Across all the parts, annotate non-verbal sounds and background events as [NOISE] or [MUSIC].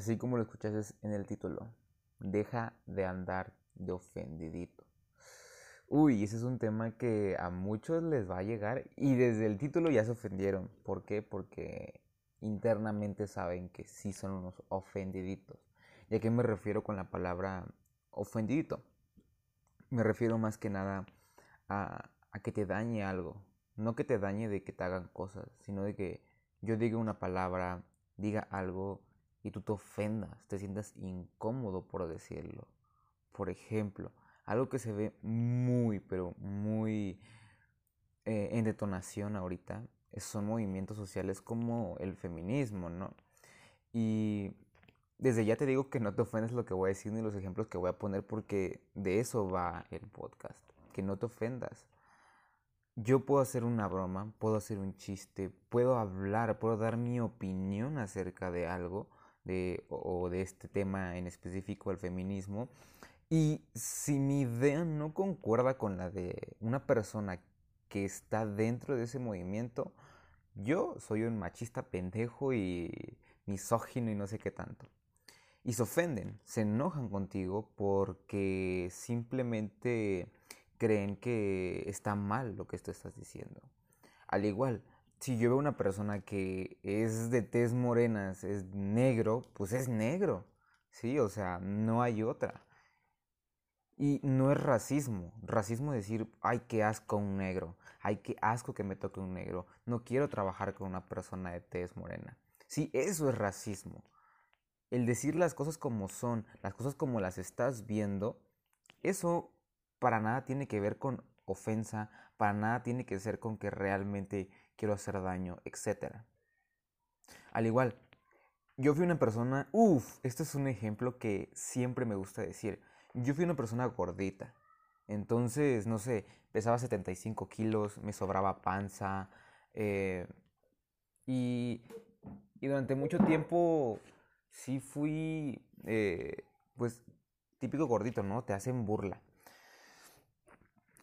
Así como lo escuchaste en el título, deja de andar de ofendidito. Uy, ese es un tema que a muchos les va a llegar y desde el título ya se ofendieron. ¿Por qué? Porque internamente saben que sí son unos ofendiditos. ¿Y a qué me refiero con la palabra ofendidito? Me refiero más que nada a, a que te dañe algo. No que te dañe de que te hagan cosas, sino de que yo diga una palabra, diga algo y tú te ofendas, te sientas incómodo por decirlo. Por ejemplo, algo que se ve muy, pero muy eh, en detonación ahorita son movimientos sociales como el feminismo, ¿no? Y desde ya te digo que no te ofendas lo que voy a decir ni los ejemplos que voy a poner porque de eso va el podcast, que no te ofendas. Yo puedo hacer una broma, puedo hacer un chiste, puedo hablar, puedo dar mi opinión acerca de algo, de, o de este tema en específico, el feminismo. Y si mi idea no concuerda con la de una persona que está dentro de ese movimiento, yo soy un machista pendejo y misógino y no sé qué tanto. Y se ofenden, se enojan contigo porque simplemente creen que está mal lo que tú estás diciendo. Al igual, si yo veo una persona que es de tez morenas, es negro, pues es negro. Sí, o sea, no hay otra. Y no es racismo. Racismo es decir, ay, qué asco un negro. Ay, qué asco que me toque un negro. No quiero trabajar con una persona de tez morena. Sí, eso es racismo. El decir las cosas como son, las cosas como las estás viendo, eso para nada tiene que ver con ofensa, para nada tiene que ser con que realmente quiero hacer daño, etc. Al igual, yo fui una persona, uff, este es un ejemplo que siempre me gusta decir. Yo fui una persona gordita. Entonces, no sé, pesaba 75 kilos, me sobraba panza. Eh, y, y, durante mucho tiempo sí fui, eh, pues, típico gordito, ¿no? Te hacen burla.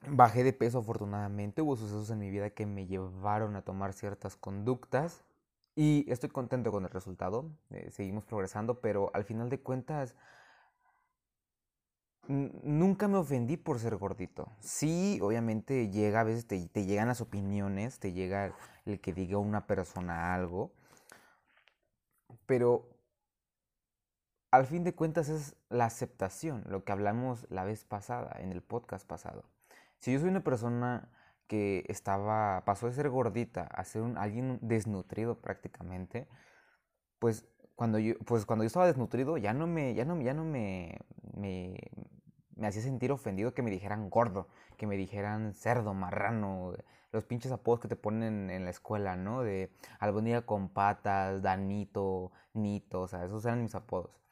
Bajé de peso afortunadamente, hubo sucesos en mi vida que me llevaron a tomar ciertas conductas y estoy contento con el resultado, eh, seguimos progresando, pero al final de cuentas nunca me ofendí por ser gordito. Sí, obviamente llega, a veces te, te, llegan las opiniones, te llega el que diga una persona algo, pero al fin de cuentas es la aceptación, lo que hablamos la vez pasada, en el podcast pasado. Si yo soy una persona que estaba, pasó de ser gordita a ser alguien desnutrido prácticamente, pues cuando yo, pues cuando yo estaba desnutrido ya no me, ya no, ya no me, me, me hacía sentir ofendido que me dijeran gordo, que me dijeran cerdo, marrano, los pinches apodos que te ponen en la escuela, ¿no? De albondiga con patas, danito, nito, o sea, esos eran mis apodos.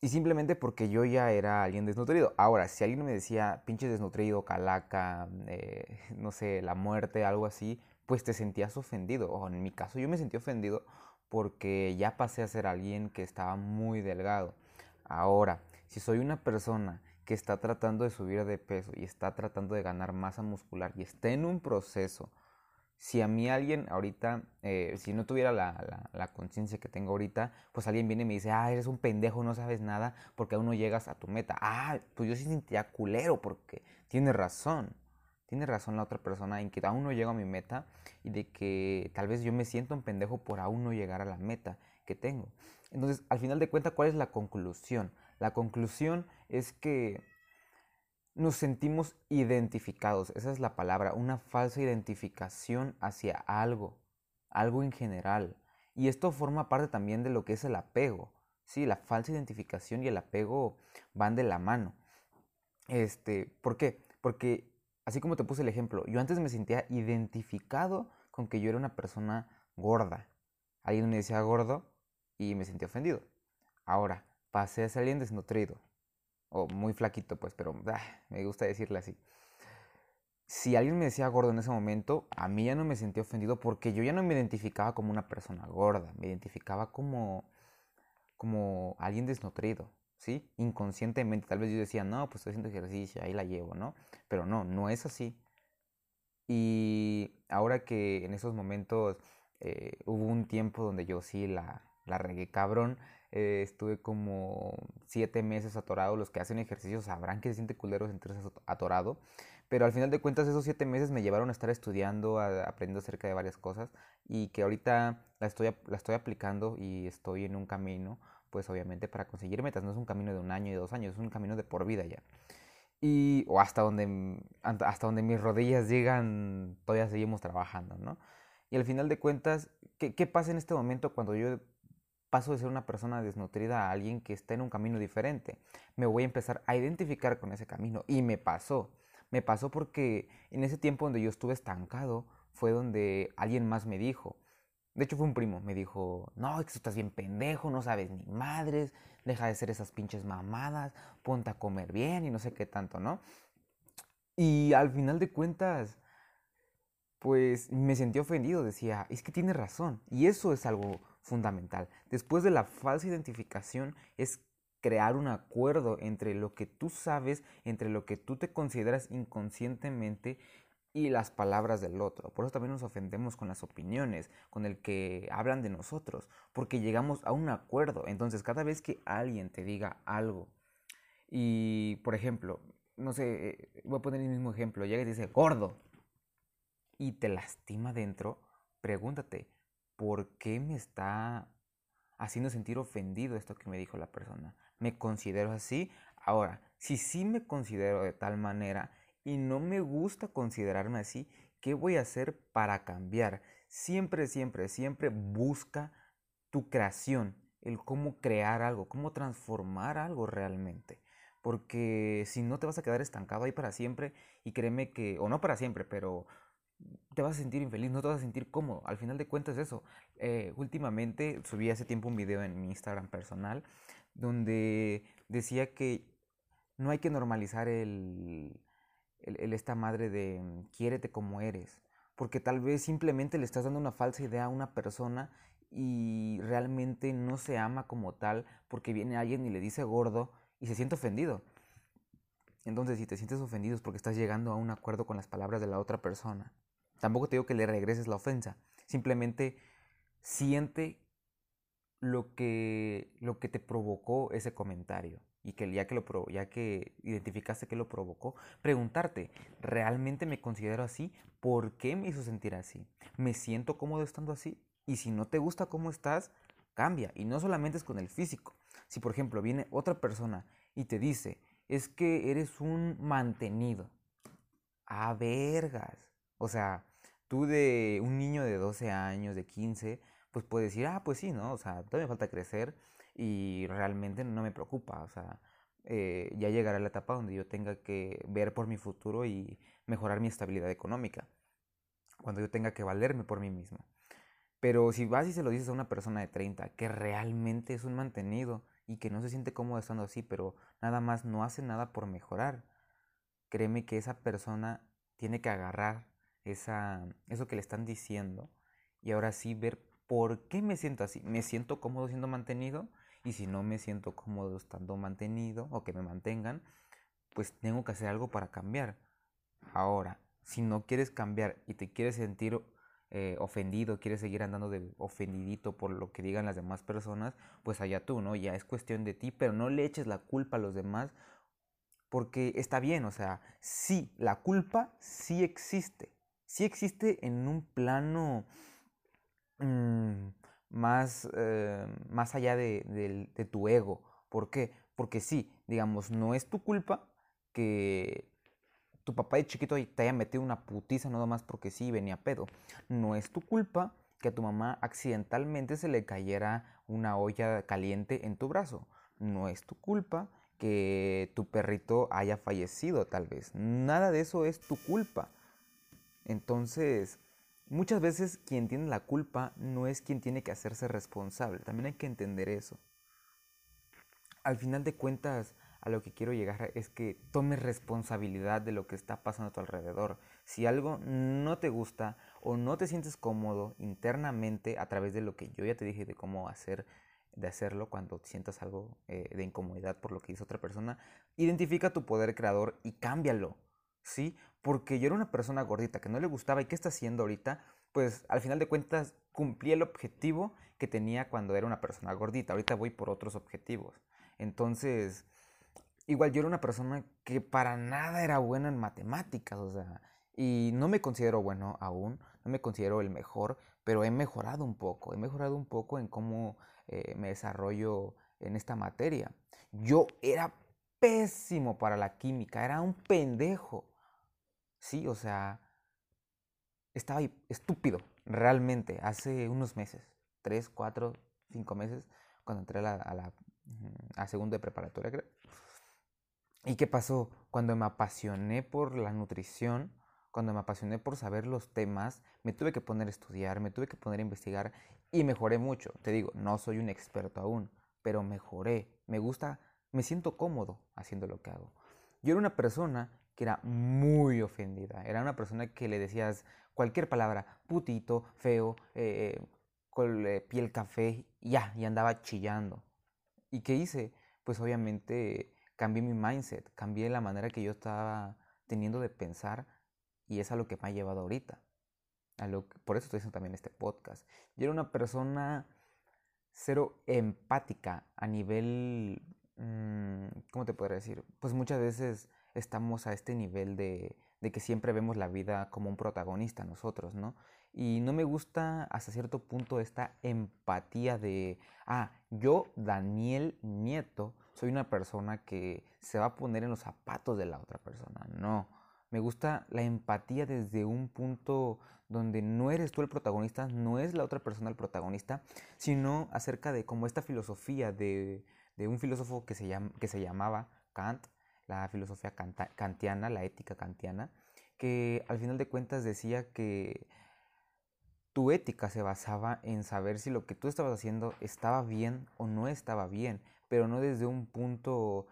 Y simplemente porque yo ya era alguien desnutrido. Ahora, si alguien me decía pinche desnutrido, calaca, eh, [LAUGHS] no sé, la muerte, algo así, pues te sentías ofendido. O en mi caso yo me sentí ofendido porque ya pasé a ser alguien que estaba muy delgado. Ahora, si soy una persona que está tratando de subir de peso y está tratando de ganar masa muscular y está en un proceso si a mí alguien ahorita, eh, si no tuviera la, la, conciencia que tengo ahorita, pues alguien viene y me dice, ah, eres un pendejo, no sabes nada, porque aún no llegas a tu meta. Ah, pues yo sí sentía culero, porque tiene razón. Tiene razón la otra persona en que aún no llego a mi meta y de que tal vez yo me siento un pendejo por aún no llegar a la meta que tengo. Entonces, al final de cuentas, ¿cuál es la conclusión? La conclusión es que nos sentimos identificados, esa es la palabra, una falsa identificación hacia algo, algo en general. Y esto forma parte también de lo que es el apego. Sí, la falsa identificación y el apego van de la mano. Este, ¿por qué? Porque así como te puse el ejemplo, yo antes me sentía identificado con que yo era una persona gorda. Alguien me decía gordo y me sentía ofendido. Ahora, pasé a ser alguien desnutrido o muy flaquito, pues, pero ah, me gusta decirle así. Si alguien me decía gordo en ese momento, a mí ya no me sentía ofendido porque yo ya no me identificaba como una persona gorda, me identificaba como, como alguien desnutrido, ¿sí? Inconscientemente, tal vez yo decía, no, pues estoy haciendo ejercicio, ahí la llevo, ¿no? Pero no, no es así. Y ahora que en esos momentos eh, hubo un tiempo donde yo sí la, la regué cabrón. Eh, estuve como siete meses atorado. Los que hacen ejercicio sabrán que se siente culero sentirse atorado. Pero al final de cuentas esos siete meses me llevaron a estar estudiando, aprendiendo acerca de varias cosas y que ahorita la estoy, la estoy aplicando y estoy en un camino, pues obviamente para conseguir metas. No es un camino de un año y dos años, es un camino de por vida ya. Y, o hasta donde, hasta donde mis rodillas llegan, todavía seguimos trabajando, ¿no? Y al final de cuentas, ¿qué, ¿qué pasa en este momento cuando yo paso de ser una persona desnutrida a alguien que está en un camino diferente? Me voy a empezar a identificar con ese camino. Y me pasó. Me pasó porque en ese tiempo donde yo estuve estancado fue donde alguien más me dijo, de hecho fue un primo, me dijo, no, que tú estás bien pendejo, no sabes ni madres, deja de ser esas pinches mamadas, ponte a comer bien y no sé qué tanto, ¿no? Y al final de cuentas, pues me sentí ofendido, decía, es que tiene razón, y eso es algo fundamental. Después de la falsa identificación es crear un acuerdo entre lo que tú sabes, entre lo que tú te consideras inconscientemente y las palabras del otro. Por eso también nos ofendemos con las opiniones, con el que hablan de nosotros, porque llegamos a un acuerdo. Entonces, cada vez que alguien te diga algo, y por ejemplo, no sé, eh, voy a poner el mismo ejemplo, llega y dice gordo, y te lastima dentro, pregúntate, ¿por qué me está haciendo sentir ofendido esto que me dijo la persona? ¿Me considero así? Ahora, si sí me considero de tal manera, y no me gusta considerarme así, ¿qué voy a hacer para cambiar? Siempre, siempre, siempre busca tu creación, el cómo crear algo, cómo transformar algo realmente. Porque si no te vas a quedar estancado ahí para siempre y créeme que, o no para siempre, pero te vas a sentir infeliz, no te vas a sentir cómodo. Al final de cuentas eso. Eh, últimamente subí hace tiempo un video en mi Instagram personal donde decía que no hay que normalizar el, el, esta madre de mm, quiérete como eres. Porque tal vez simplemente le estás dando una falsa idea a una persona y realmente no se ama como tal porque viene alguien y le dice gordo y se siente ofendido. Entonces, si te sientes ofendido es porque estás llegando a un acuerdo con las palabras de la otra persona. Tampoco te digo que le regreses la ofensa. Simplemente siente lo que, lo que te provocó ese comentario y que ya que, lo, ya que identificaste que lo provocó, preguntarte, ¿realmente me considero así? ¿Por qué me hizo sentir así? ¿Me siento cómodo estando así? Y si no te gusta cómo estás, cambia. Y no solamente es con el físico. Si por ejemplo viene otra persona y te dice, es que eres un mantenido. A vergas. O sea, tú de un niño de 12 años, de 15, pues puedes decir, ah, pues sí, ¿no? O sea, todavía me falta crecer y realmente no me preocupa, o sea, eh, ya llegará la etapa donde yo tenga que ver por mi futuro y mejorar mi estabilidad económica, cuando yo tenga que valerme por mí mismo. Pero si vas y se lo dices a una persona de 30 que realmente es un mantenido y que no se siente cómodo estando así, pero nada más no hace nada por mejorar, créeme que esa persona tiene que agarrar esa, eso que le están diciendo y ahora sí ver por qué me siento así. ¿Me siento cómodo siendo mantenido? Y si no me siento cómodo estando mantenido o que me mantengan, pues tengo que hacer algo para cambiar. Ahora, si no quieres cambiar y te quieres sentir eh, ofendido, quieres seguir andando de ofendidito por lo que digan las demás personas, pues allá tú, ¿no? Ya es cuestión de ti, pero no le eches la culpa a los demás porque está bien, o sea, sí, la culpa sí existe, sí existe en un plano mm, más, eh, más allá de, de, tu ego. ¿Por qué? Porque sí, digamos, no es tu culpa que tu papá de chiquito te haya metido una putiza nada más porque sí venía pedo. No es tu culpa que a tu mamá accidentalmente se le cayera una olla caliente en tu brazo. No es tu culpa que tu perrito haya fallecido tal vez. Nada de eso es tu culpa. Entonces, Muchas veces quien tiene la culpa no es quien tiene que hacerse responsable. También hay que entender eso. Al final de cuentas, a lo que quiero llegar es que tomes responsabilidad de lo que está pasando a tu alrededor. Si algo no te gusta o no te sientes cómodo internamente a través de lo que yo ya te dije de cómo hacer, de hacerlo cuando sientas algo eh, de incomodidad por lo que hizo otra persona, identifica tu poder creador y cámbialo. ¿Sí? Porque yo era una persona gordita que no le gustaba y qué está haciendo ahorita, pues al final de cuentas cumplí el objetivo que tenía cuando era una persona gordita. Ahorita voy por otros objetivos. Entonces, igual yo era una persona que para nada era buena en matemáticas, o sea, y no me considero bueno aún, no me considero el mejor, pero he mejorado un poco, he mejorado un poco en cómo eh, me desarrollo en esta materia. Yo era pésimo para la química, era un pendejo. Sí, o sea, estaba estúpido, realmente, hace unos meses, tres, cuatro, cinco meses, cuando entré a la, a segundo de preparatoria, creo. ¿Y qué pasó? Cuando me apasioné por la nutrición, cuando me apasioné por saber los temas, me tuve que poner a estudiar, me tuve que poner a investigar y mejoré mucho. Te digo, no soy un experto aún, pero mejoré. Me gusta, me siento cómodo haciendo lo que hago. Yo era una persona que era muy ofendida. Era una persona que le decías cualquier palabra, putito, feo, eh, con eh, piel café, ya, y andaba chillando. ¿Y qué hice? Pues obviamente cambié mi mindset, cambié la manera que yo estaba teniendo de pensar y es a lo que me ha llevado ahorita. A lo por eso estoy haciendo también este podcast. Yo era una persona cero empática a nivel, mm, ¿cómo te podría decir? Pues muchas veces estamos a este nivel de, de que siempre vemos la vida como un protagonista nosotros, ¿no? Y no me gusta hasta cierto punto esta empatía de, ah, yo, Daniel Nieto, soy una persona que se va a poner en los zapatos de la otra persona. No, me gusta la empatía desde un punto donde no eres tú el protagonista, no es la otra persona el protagonista, sino acerca de como esta filosofía de, un filósofo que se, llama, que se llamaba Kant, la filosofía kantiana, la ética kantiana, que al final de cuentas decía que tu ética se basaba en saber si lo que tú estabas haciendo estaba bien o no estaba bien, pero no desde un punto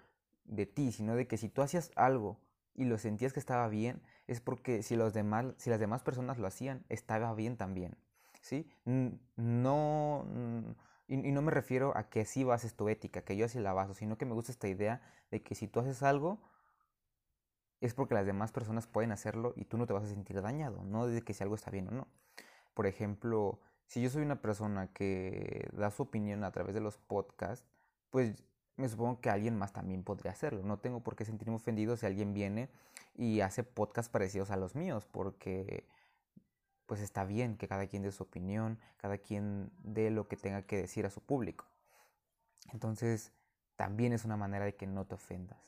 de ti, sino de que si tú hacías algo y lo sentías que estaba bien, es porque si, los demás, si las demás personas lo hacían, estaba bien también. ¿sí? No, y, no me refiero a que así bases tu ética, que yo así la baso, sino que me gusta esta idea de que si tú haces algo, es porque las demás personas pueden hacerlo y tú no te vas a sentir dañado, no de que si algo está bien o no. Por ejemplo, si yo soy una persona que da su opinión a través de los podcasts, pues me supongo que alguien más también podría hacerlo. No tengo por qué sentirme ofendido si alguien viene y hace podcasts parecidos a los míos, porque pues está bien que cada quien dé su opinión, cada quien dé lo que tenga que decir a su público. Entonces, también es una manera de que no te ofendas,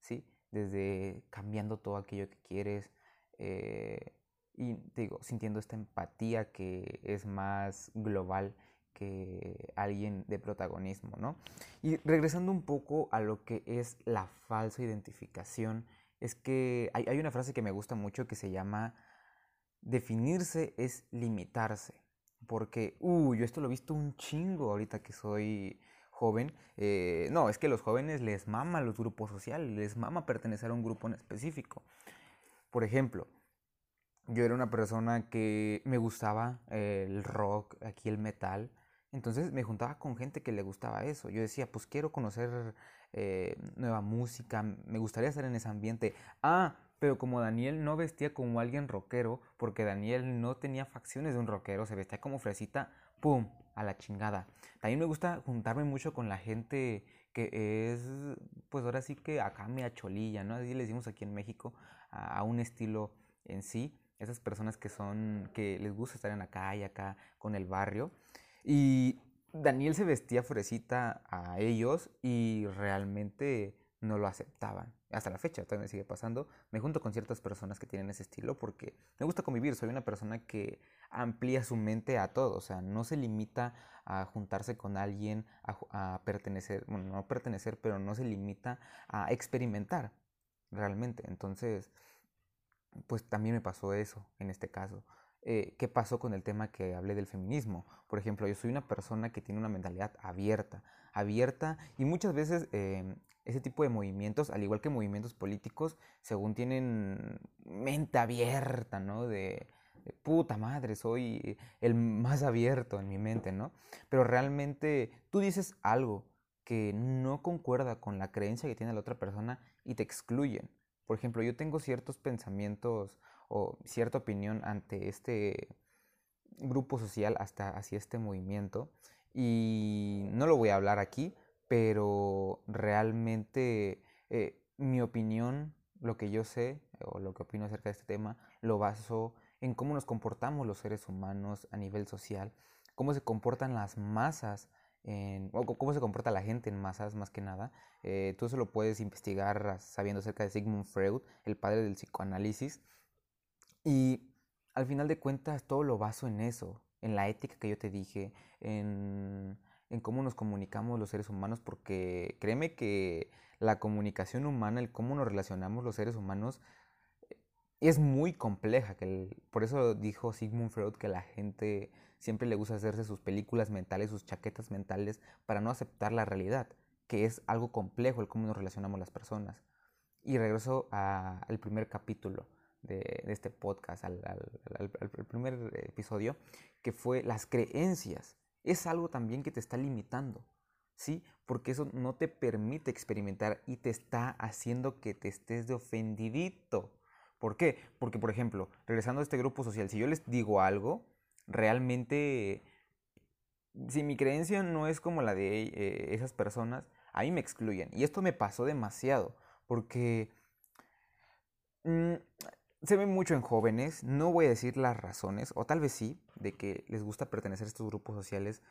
¿sí? Desde cambiando todo aquello que quieres eh, y, digo, sintiendo esta empatía que es más global que alguien de protagonismo, ¿no? Y regresando un poco a lo que es la falsa identificación, es que hay, hay una frase que me gusta mucho que se llama definirse es limitarse. Porque, uh, yo esto lo he visto un chingo ahorita que soy joven. Eh, no, es que los jóvenes les mama los grupos sociales, les mama pertenecer a un grupo en específico. Por ejemplo, yo era una persona que me gustaba el rock, aquí el metal, entonces me juntaba con gente que le gustaba eso. Yo decía, pues quiero conocer eh, nueva música, me gustaría estar en ese ambiente. Ah, pero como Daniel no vestía como alguien rockero, porque Daniel no tenía facciones de un rockero, se vestía como fresita, ¡pum! A la chingada. También me gusta juntarme mucho con la gente que es, pues ahora sí que acá me acholilla, ¿no? Así le decimos aquí en México, a, a un estilo en sí. Esas personas que son, que les gusta estar en la calle acá con el barrio. Y Daniel se vestía fresita a ellos y realmente no lo aceptaban. Hasta la fecha todavía me sigue pasando. Me junto con ciertas personas que tienen ese estilo porque me gusta convivir. Soy una persona que amplía su mente a todo. O sea, no se limita a juntarse con alguien, a, pertenecer, bueno, no pertenecer, pero no se limita a experimentar realmente. Entonces, pues también me pasó eso en este caso. Eh, qué pasó con el tema que hablé del feminismo. Por ejemplo, yo soy una persona que tiene una mentalidad abierta, abierta y muchas veces em, ese tipo de movimientos, al igual que movimientos políticos, según tienen mente abierta, ¿no? De, de, puta madre, soy el más abierto en mi mente, ¿no? Pero realmente tú dices algo que no concuerda con la creencia que tiene la otra persona y te excluyen. Por ejemplo, yo tengo ciertos pensamientos o cierta opinión ante este, grupo social hasta hacia este movimiento y no lo voy a hablar aquí, pero realmente eh, mi opinión, lo que yo sé o lo que opino acerca de este tema, lo baso en cómo nos comportamos los seres humanos a nivel social, cómo se comportan las masas, en, o cómo se comporta la gente en masas más que nada. Eh, tú eso lo puedes investigar sabiendo acerca de Sigmund Freud, el padre del psicoanálisis. Y al final de cuentas todo lo baso en eso, en la ética que yo te dije, en, en cómo nos comunicamos los seres humanos, porque créeme que la comunicación humana, el cómo nos relacionamos los seres humanos, es muy compleja. Que por eso dijo Sigmund Freud que la gente siempre le gusta hacerse sus películas mentales, sus chaquetas mentales, para no aceptar la realidad, que es algo complejo el cómo nos relacionamos las personas. Y regreso al primer capítulo de, este podcast, al, primer episodio, que fue las creencias. Es algo también que te está limitando. ¿Sí? Porque eso no te permite experimentar y te está haciendo que te estés de ofendidito. ¿Por qué? Porque, por ejemplo, regresando a este grupo social, si yo les digo algo, realmente, si mi creencia no es como la de eh, esas personas, ahí me excluyen. Y esto me pasó demasiado, porque mm, se ve mucho en jóvenes, no voy a decir las razones, o tal vez sí, de que les gusta pertenecer a estos grupos sociales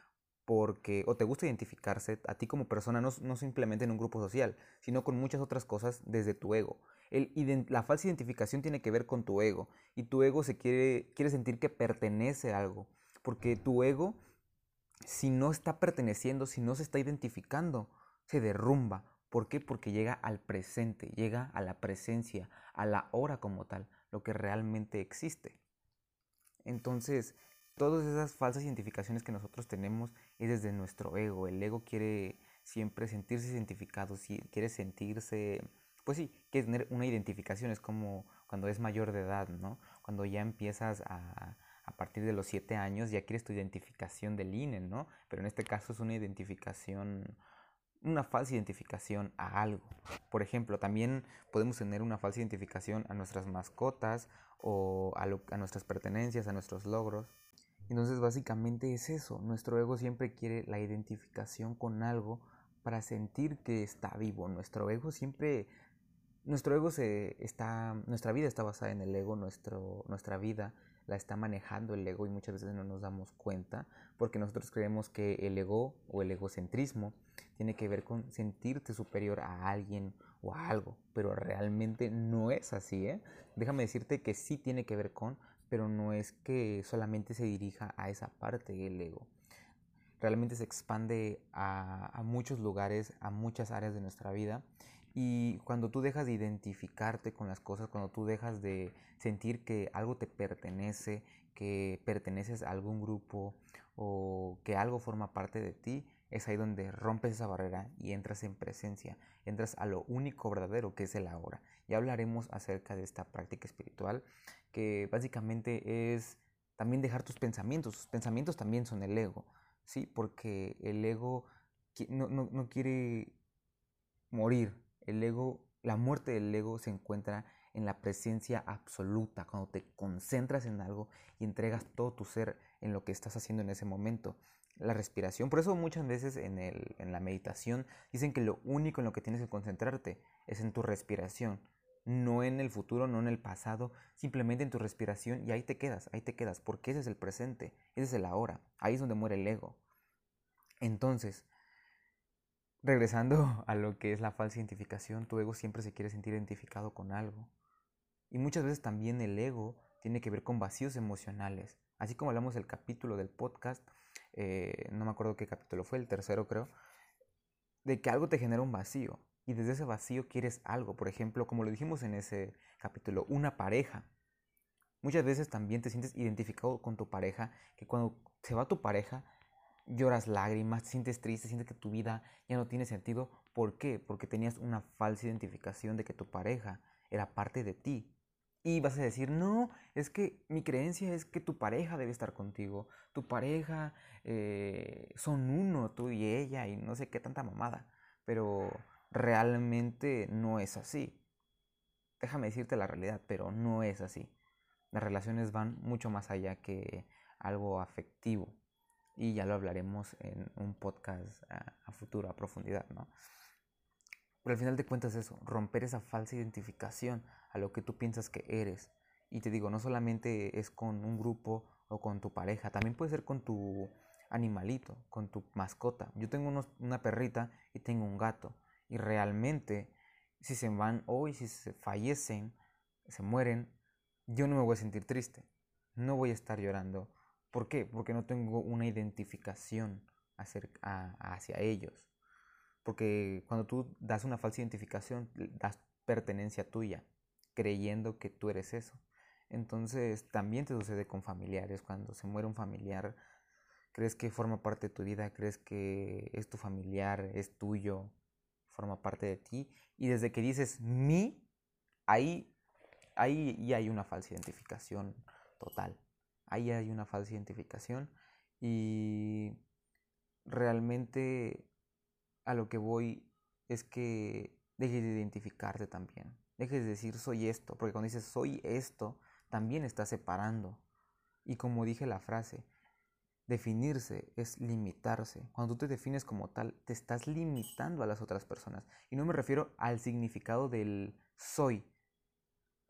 porque o te gusta identificarse a ti como persona, no, no, simplemente en un grupo social, sino con muchas otras cosas desde tu ego. El, la falsa identificación tiene que ver con tu ego y tu ego se quiere, quiere sentir que pertenece a algo, porque tu ego, si no está perteneciendo, si no se está identificando, se derrumba. ¿Por qué? Porque llega al presente, llega a la presencia, a la hora como tal, lo que realmente existe. Entonces, todas esas falsas identificaciones que nosotros tenemos es desde nuestro ego. El ego quiere siempre sentirse identificado, quiere sentirse, pues sí, quiere tener una identificación. Es como cuando es mayor de edad, ¿no? Cuando ya empiezas a, a partir de los siete años, ya quieres tu identificación del INE, ¿no? Pero en este caso es una identificación una falsa identificación a algo. Por ejemplo, también podemos tener una falsa identificación a nuestras mascotas o a, nuestras pertenencias, a nuestros logros. Entonces básicamente es eso, nuestro ego siempre quiere la identificación con algo para sentir que está vivo. Nuestro ego siempre, nuestro ego se está, nuestra vida está basada en el ego, nuestro, nuestra vida la está manejando el ego y muchas veces no nos damos cuenta porque nosotros creemos que el ego o el egocentrismo tiene que ver con sentirte superior a alguien o a algo, pero realmente no es así, ¿eh? Déjame decirte que sí tiene que ver con, pero no es que solamente se dirija a esa parte del ego. Realmente se expande a, muchos lugares, a muchas áreas de nuestra vida. Y cuando tú dejas de identificarte con las cosas, cuando tú dejas de sentir que algo te pertenece, que perteneces a algún grupo o que algo forma parte de ti, es ahí donde rompes esa barrera y entras en presencia, entras a lo único verdadero que es el ahora. Ya hablaremos acerca de esta práctica espiritual que básicamente es también dejar tus pensamientos. Tus pensamientos también son el ego, ¿sí? Porque el ego no, no quiere morir. El ego, la muerte del ego se encuentra en la presencia absoluta, cuando te concentras en algo y entregas todo tu ser en lo que estás haciendo en ese momento. La respiración, por eso muchas veces en, el, en la meditación dicen que lo único en lo que tienes que concentrarte es en tu respiración no en el futuro, no en el pasado, simplemente en tu respiración y ahí te quedas, ahí te quedas, porque ese es el presente, ese es el ahora, ahí es donde muere el ego. Entonces, regresando [LAUGHS] a lo que es la falsa identificación, tu ego siempre se quiere sentir identificado con algo. Y muchas veces también el ego tiene que ver con vacíos emocionales. Así como hablamos del capítulo del podcast, eh, no me acuerdo qué capítulo fue, el tercero creo, de que algo te genera un vacío y desde ese vacío quieres algo. Por ejemplo, como lo dijimos en ese capítulo, una pareja. Muchas veces también te sientes identificado con tu pareja, que cuando se va tu pareja, lloras lágrimas, te sientes triste, sientes que tu vida ya no tiene sentido. ¿Por qué? Porque tenías una falsa identificación de que tu pareja era parte de ti. Y vas a decir, no, es que mi creencia es que tu pareja debe estar contigo. Tu pareja eh, son uno, tú y ella, y no sé qué tanta mamada. Pero realmente no es así. Déjame decirte la realidad, pero no es así. Las relaciones van mucho más allá que algo afectivo. Y ya lo hablaremos en un podcast a, a futuro, a profundidad, ¿no? Pero al final de cuentas eso, romper esa falsa identificación a lo que tú piensas que eres. Y te digo, no solamente es con un grupo o con tu pareja, también puede ser con tu animalito, con tu mascota. Yo tengo una perrita y tengo un gato. Y realmente, si se van hoy, si se fallecen, se mueren, yo no me voy a sentir triste. No voy a estar llorando. ¿Por qué? Porque no tengo una identificación hacia ellos. Porque cuando tú das una falsa identificación, das pertenencia tuya, creyendo que tú eres eso. Entonces también te sucede con familiares. Cuando se muere un familiar, crees que forma parte de tu vida, crees que es tu familiar, es tuyo, forma parte de ti. Y desde que dices mi, ahí, ahí ya hay una falsa identificación total. Ahí hay una falsa identificación. Y realmente a lo que voy es que dejes de identificarte también. Dejes de decir soy esto, porque cuando dices soy esto, también estás separando. Y como dije la frase, Definirse es limitarse. Cuando tú te defines como tal, te estás limitando a las otras personas. Y no me refiero al significado del soy.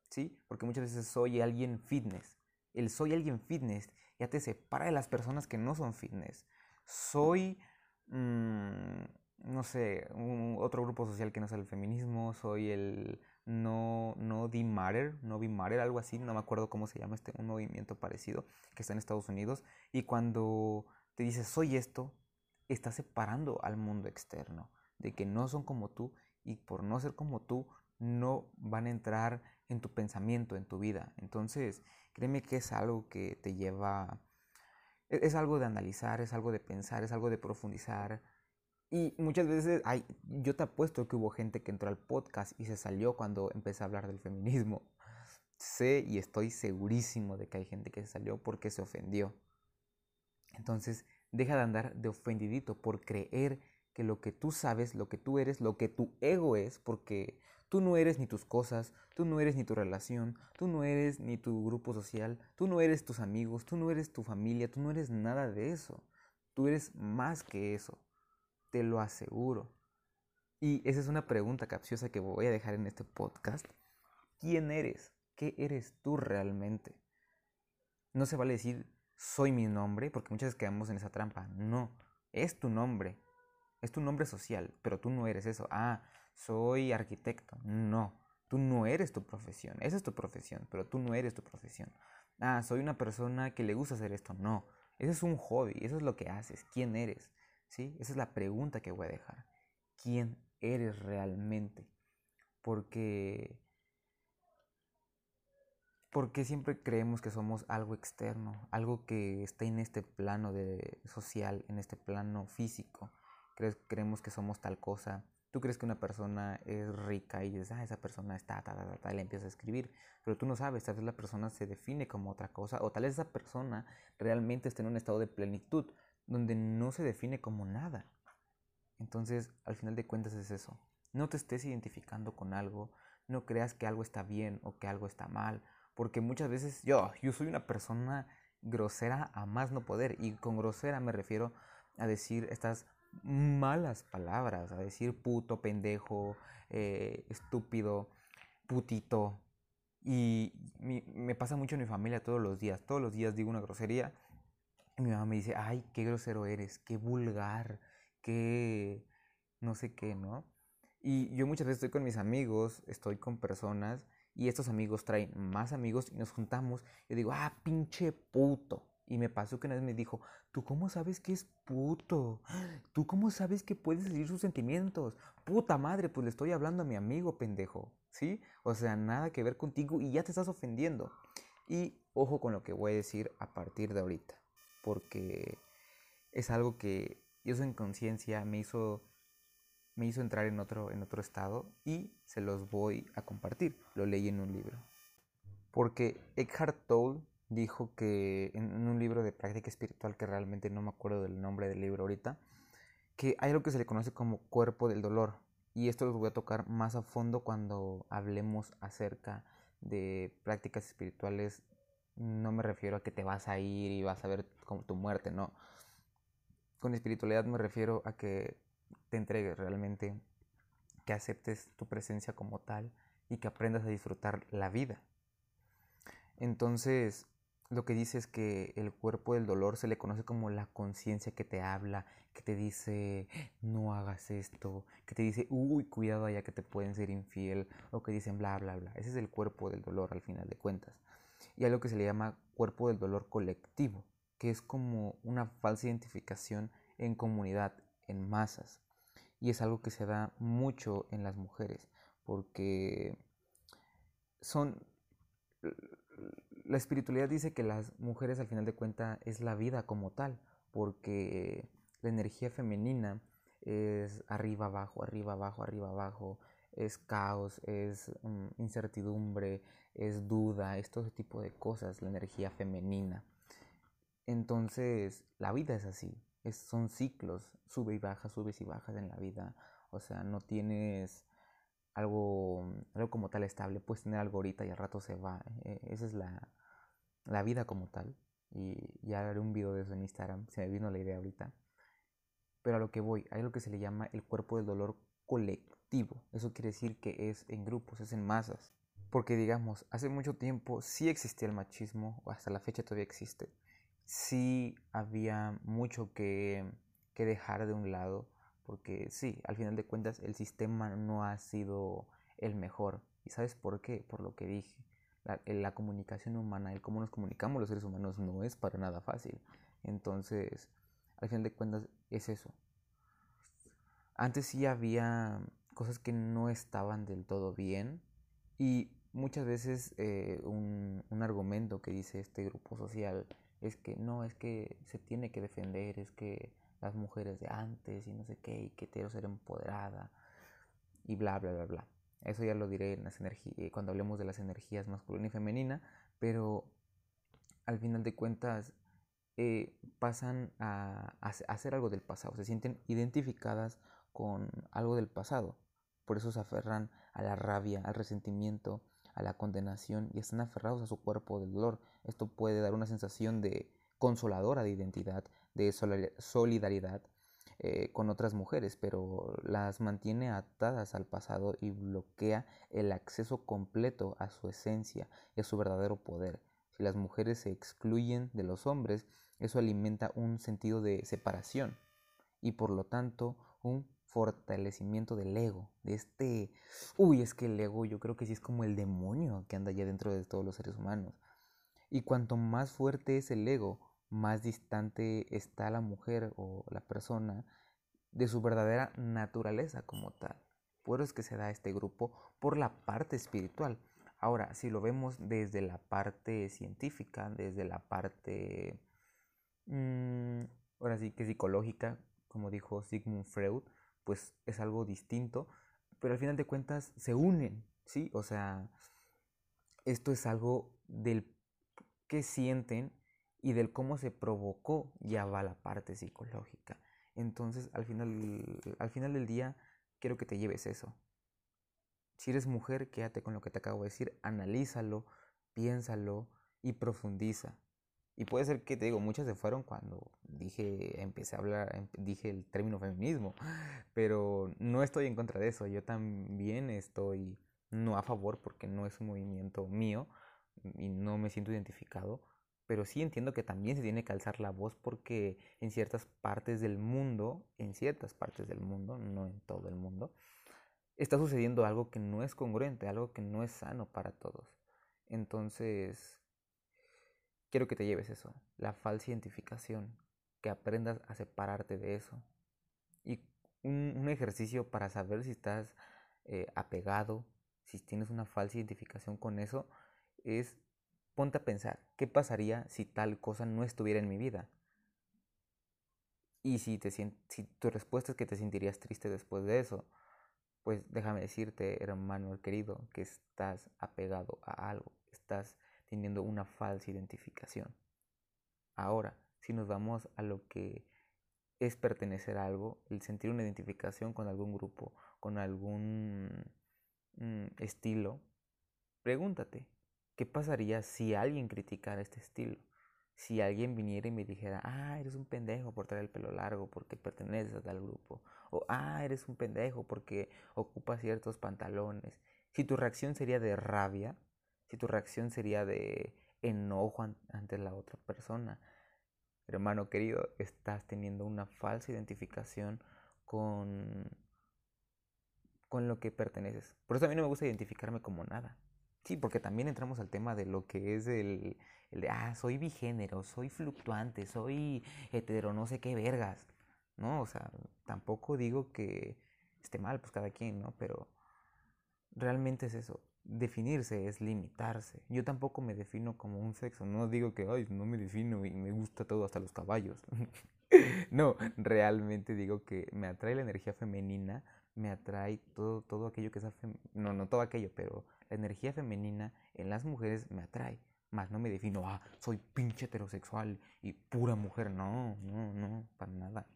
¿Sí? Porque muchas veces soy alguien fitness. El soy alguien fitness ya te separa de las personas que no son fitness. Soy, mm, no sé, otro grupo social que no es el feminismo. Soy el no, no Di Matter, no Be Matter, algo así, no me acuerdo cómo se llama este, un movimiento parecido que está en Estados Unidos. Y cuando te dices soy esto, estás separando al mundo externo, de que no son como tú y por no ser como tú, no van a entrar en tu pensamiento, en tu vida. Entonces, créeme que es algo que te lleva, e-, es algo de analizar, es algo de pensar, es algo de profundizar y muchas veces, ay, yo te apuesto que hubo gente que entró al podcast y se salió cuando empecé a hablar del feminismo. Sé y estoy segurísimo de que hay gente que se salió porque se ofendió. Entonces, deja de andar de ofendidito por creer que lo que tú sabes, lo que tú eres, lo que tu ego es, porque tú no eres ni tus cosas, tú no eres ni tu relación, tú no eres ni tu grupo social, tú no eres tus amigos, tú no eres tu familia, tú no eres nada de eso. Tú eres más que eso te lo aseguro. Y esa es una pregunta capciosa que voy a dejar en este podcast. ¿Quién eres? ¿Qué eres tú realmente? No se vale decir soy mi nombre, porque muchas veces quedamos en esa trampa. No, es tu nombre. Es tu nombre social, pero tú no eres eso. Ah, soy arquitecto. No, tú no eres tu profesión. Esa es tu profesión, pero tú no eres tu profesión. Ah, soy una persona que le gusta hacer esto. No, ese es un hobby, eso es lo que haces. ¿Quién eres? ¿Sí? Esa es la pregunta que voy a dejar. ¿Quién eres realmente? Porque porque siempre creemos que somos algo externo, algo que está en este plano de social, en este plano físico. Creemos que somos tal cosa. Tú crees que una persona es rica y dices, ah, esa persona está, ta, ta, ta, y le empiezas a escribir. Pero tú no sabes, tal vez la persona se define como otra cosa, o tal vez esa persona realmente está en un estado de plenitud, donde no se define como nada. Entonces, al final de cuentas es eso. No te estés identificando con algo, no creas que algo está bien o que algo está mal, porque muchas veces yo, yo soy una persona grosera a más no poder, y con grosera me refiero a decir estas malas palabras, a decir puto, pendejo, eh, estúpido, putito. Y me pasa mucho en mi familia todos los días, todos los días digo una grosería y mi mamá me dice, ay, qué grosero eres, qué vulgar, qué no sé qué, ¿no? Y yo muchas veces estoy con mis amigos, estoy con personas y estos amigos traen más amigos y nos juntamos. Y digo, ah, pinche puto. Y me pasó que una vez me dijo, ¿tú cómo sabes que es puto? ¿Tú cómo sabes que puedes decir sus sentimientos? Puta madre, pues le estoy hablando a mi amigo, pendejo. ¿Sí? O sea, nada que ver contigo y ya te estás ofendiendo. Y ojo con lo que voy a decir a partir de ahorita porque es algo que yo en conciencia me hizo, me hizo entrar en otro, en otro estado y se los voy a compartir. Lo leí en un libro. Porque Eckhart Tolle dijo que en, un libro de práctica espiritual, que realmente no me acuerdo del nombre del libro ahorita, que hay algo que se le conoce como cuerpo del dolor. Y esto lo voy a tocar más a fondo cuando hablemos acerca de prácticas espirituales no me refiero a que te vas a ir y vas a ver como tu muerte, no. Con espiritualidad me refiero a que te entregues realmente, que aceptes tu presencia como tal y que aprendas a disfrutar la vida. Entonces, lo que dice es que el cuerpo del dolor se le conoce como la conciencia que te habla, que te dice no hagas esto, que te dice uy, cuidado allá que te pueden ser infiel, o que dicen bla, bla, bla. Ese es el cuerpo del dolor al final de cuentas. Y hay lo que se le llama cuerpo del dolor colectivo, que es como una falsa identificación en comunidad, en masas. Y es algo que se da mucho en las mujeres, porque son la espiritualidad dice que las mujeres al final de cuentas es la vida como tal, porque la energía femenina es arriba, abajo, arriba, abajo, arriba, abajo, es caos, es mm, incertidumbre, es duda, es todo tipo de cosas, la energía femenina. Entonces, la vida es así, es, son ciclos, sube y baja, subes y bajas en la vida, o sea, no tienes algo, algo como tal estable, puedes tener algo ahorita y al rato se va, eh, esa es la, la vida como tal. Y ya haré un video de eso en Instagram, se me vino la idea ahorita. Pero a lo que voy, hay lo que se le llama el cuerpo del dolor colectivo. Eso quiere decir que es en grupos, es en masas. Porque digamos, hace mucho tiempo sí existía el machismo, hasta la fecha todavía existe. Sí había mucho que, que dejar de un lado, porque sí, al final de cuentas el sistema no ha sido el mejor. ¿Y sabes por qué? Por lo que dije la, comunicación humana, el cómo nos comunicamos los seres humanos no es para nada fácil. Entonces, al final de cuentas, es eso. Antes sí había cosas que no estaban del todo bien y muchas veces eh, un, un, argumento que dice este grupo social es que no, es que se tiene que defender, es que las mujeres de antes y no sé qué, y que quiero ser empoderada y bla, bla, bla, bla. Eso ya lo diré en las eh, cuando hablemos de las energías masculina y femenina, pero al final de cuentas eh, pasan a, hacer algo del pasado, se sienten identificadas con algo del pasado. Por eso se aferran a la rabia, al resentimiento, a la condenación y están aferrados a su cuerpo del dolor. Esto puede dar una sensación de consoladora de identidad, de solidaridad eh, con otras mujeres, pero las mantiene atadas al pasado y bloquea el acceso completo a su esencia y a su verdadero poder. Si las mujeres se excluyen de los hombres, eso alimenta un sentido de separación y por lo tanto un fortalecimiento del ego, de este, uy, es que el ego yo creo que sí es como el demonio que anda allá dentro de todos los seres humanos. Y cuanto más fuerte es el ego, más distante está la mujer o la persona de su verdadera naturaleza como tal. Por es que se da este grupo por la parte espiritual. Ahora, si lo vemos desde la parte científica, desde la parte, mm, ahora sí que psicológica, como dijo Sigmund Freud, pues es algo distinto, pero al final de cuentas se unen, ¿sí? O sea, esto es algo del que sienten y del cómo se provocó ya va la parte psicológica. Entonces, al final, al final del día, quiero que te lleves eso. Si eres mujer, quédate con lo que te acabo de decir, analízalo, piénsalo y profundiza. Y puede ser que te digo, muchas se fueron cuando dije, empecé a hablar, em, dije el término feminismo, [LAUGHS] pero no estoy en contra de eso. Yo también estoy no a favor porque no es un movimiento mío y no me siento identificado, pero sí entiendo que también se tiene que alzar la voz porque en ciertas partes del mundo, en ciertas partes del mundo, no en todo el mundo, está sucediendo algo que no es congruente, algo que no es sano para todos. Entonces, quiero que te lleves eso, la falsa identificación, que aprendas a separarte de eso. Y un, ejercicio para saber si estás eh, apegado, si tienes una falsa identificación con eso, es ponte a pensar, ¿qué pasaría si tal cosa no estuviera en mi vida? Y si, te, si tu respuesta es que te sentirías triste después de eso, pues déjame decirte, hermano querido, que estás apegado a algo, estás teniendo una falsa identificación. Ahora, si nos vamos a lo que es pertenecer a algo, el sentir una identificación con algún grupo, con algún mm, estilo, pregúntate, ¿qué pasaría si alguien criticara este estilo? Si alguien viniera y me dijera, ah, eres un pendejo por traer el pelo largo porque perteneces a tal grupo. O, ah, eres un pendejo porque ocupas ciertos pantalones. Si tu reacción sería de rabia, si tu reacción sería de enojo ante la otra persona, hermano querido, estás teniendo una falsa identificación con, con lo que perteneces. Por eso a mí no me gusta identificarme como nada. Sí, porque también entramos al tema de lo que es el, el de, ah, soy bigénero, soy fluctuante, soy hetero, no sé qué vergas. ¿No? O sea, tampoco digo que esté mal, pues cada quien, ¿no? Pero realmente es eso. Definirse es limitarse. Yo tampoco me defino como un sexo. No digo que, ay, no me defino y me gusta todo hasta los caballos. [LAUGHS] no, realmente digo que me atrae la energía femenina, me atrae todo, todo aquello que es... No, no todo aquello, pero la energía femenina en las mujeres me atrae. Más no me defino, ah, soy pinche heterosexual y pura mujer. No, no, no, para nada.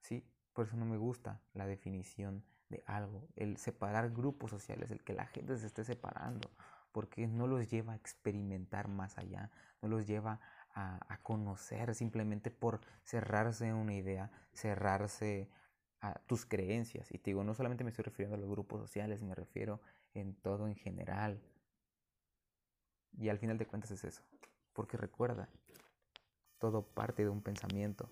Sí, por eso no me gusta la definición de algo, el separar grupos sociales, el que la gente se esté separando, porque no los lleva a experimentar más allá, no los lleva a, conocer simplemente por cerrarse a una idea, cerrarse a tus creencias. Y te digo, no solamente me estoy refiriendo a los grupos sociales, me refiero en todo en general. Y al final de cuentas es eso. Porque recuerda, todo parte de un pensamiento.